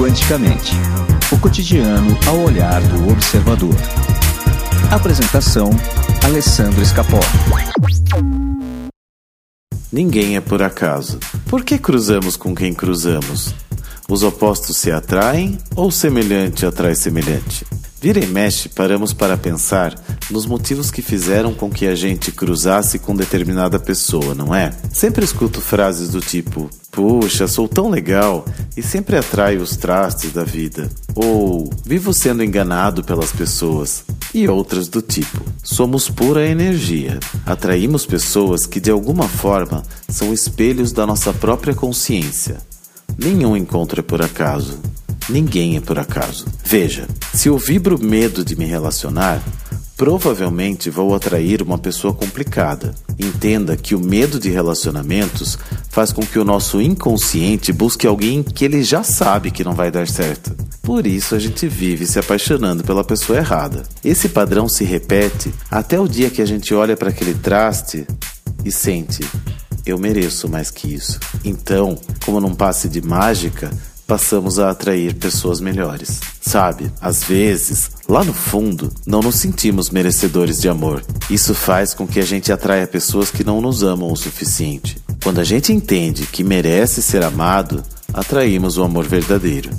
Quanticamente o cotidiano ao olhar do observador. Apresentação: Alessandro Escapó. Ninguém é por acaso. Por que cruzamos com quem cruzamos? Os opostos se atraem ou semelhante atrai semelhante? Vira e mexe, paramos para pensar nos motivos que fizeram com que a gente cruzasse com determinada pessoa, não é? Sempre escuto frases do tipo: Puxa, sou tão legal e sempre atraio os trastes da vida. Ou vivo sendo enganado pelas pessoas. E outras do tipo: somos pura energia. Atraímos pessoas que de alguma forma são espelhos da nossa própria consciência. Nenhum encontro é por acaso. Ninguém é por acaso. Veja, se eu vibro medo de me relacionar, provavelmente vou atrair uma pessoa complicada. Entenda que o medo de relacionamentos faz com que o nosso inconsciente busque alguém que ele já sabe que não vai dar certo. Por isso a gente vive se apaixonando pela pessoa errada. Esse padrão se repete até o dia que a gente olha para aquele traste e sente: eu mereço mais que isso. Então, como num passe de mágica, passamos a atrair pessoas melhores. Sabe, às vezes, lá no fundo, não nos sentimos merecedores de amor. Isso faz com que a gente atraia pessoas que não nos amam o suficiente. Quando a gente entende que merece ser amado, atraímos o amor verdadeiro.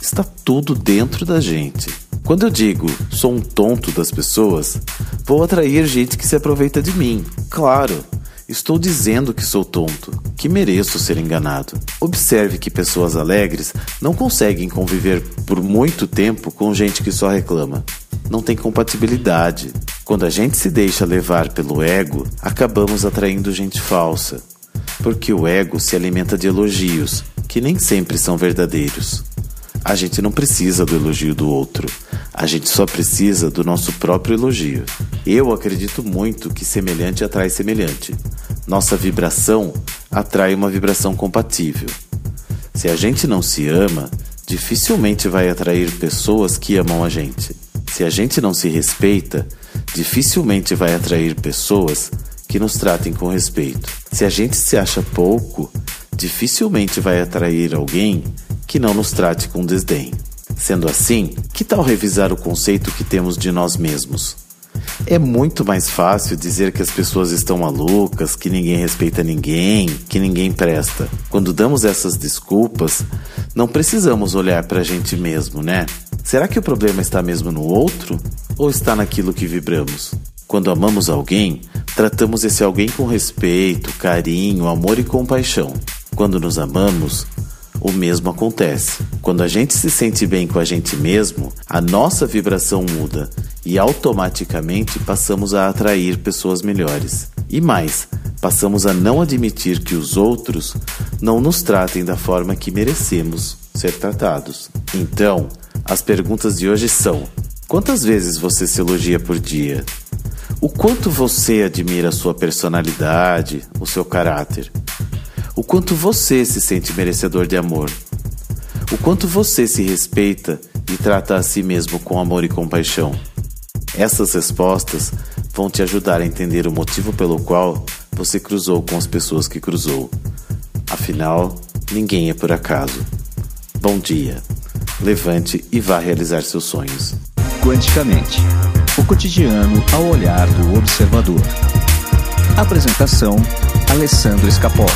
Está tudo dentro da gente. Quando eu digo sou um tonto das pessoas, vou atrair gente que se aproveita de mim. Claro, Estou dizendo que sou tonto, que mereço ser enganado. Observe que pessoas alegres não conseguem conviver por muito tempo com gente que só reclama. Não tem compatibilidade. Quando a gente se deixa levar pelo ego, acabamos atraindo gente falsa. Porque o ego se alimenta de elogios, que nem sempre são verdadeiros. A gente não precisa do elogio do outro. A gente só precisa do nosso próprio elogio. Eu acredito muito que semelhante atrai semelhante. Nossa vibração atrai uma vibração compatível. Se a gente não se ama, dificilmente vai atrair pessoas que amam a gente. Se a gente não se respeita, dificilmente vai atrair pessoas que nos tratem com respeito. Se a gente se acha pouco, dificilmente vai atrair alguém que não nos trate com desdém. Sendo assim, que tal revisar o conceito que temos de nós mesmos? É muito mais fácil dizer que as pessoas estão malucas, que ninguém respeita ninguém, que ninguém presta. Quando damos essas desculpas, não precisamos olhar para a gente mesmo, né? Será que o problema está mesmo no outro ou está naquilo que vibramos? Quando amamos alguém, tratamos esse alguém com respeito, carinho, amor e compaixão. Quando nos amamos, o mesmo acontece. Quando a gente se sente bem com a gente mesmo, a nossa vibração muda e automaticamente passamos a atrair pessoas melhores. E mais, passamos a não admitir que os outros não nos tratem da forma que merecemos ser tratados. Então, as perguntas de hoje são: quantas vezes você se elogia por dia? O quanto você admira a sua personalidade, o seu caráter? o quanto você se sente merecedor de amor, o quanto você se respeita e trata a si mesmo com amor e compaixão. Essas respostas vão te ajudar a entender o motivo pelo qual você cruzou com as pessoas que cruzou. Afinal, ninguém é por acaso. Bom dia. Levante e vá realizar seus sonhos. Quanticamente o cotidiano ao olhar do observador. Apresentação: Alessandro Escapó.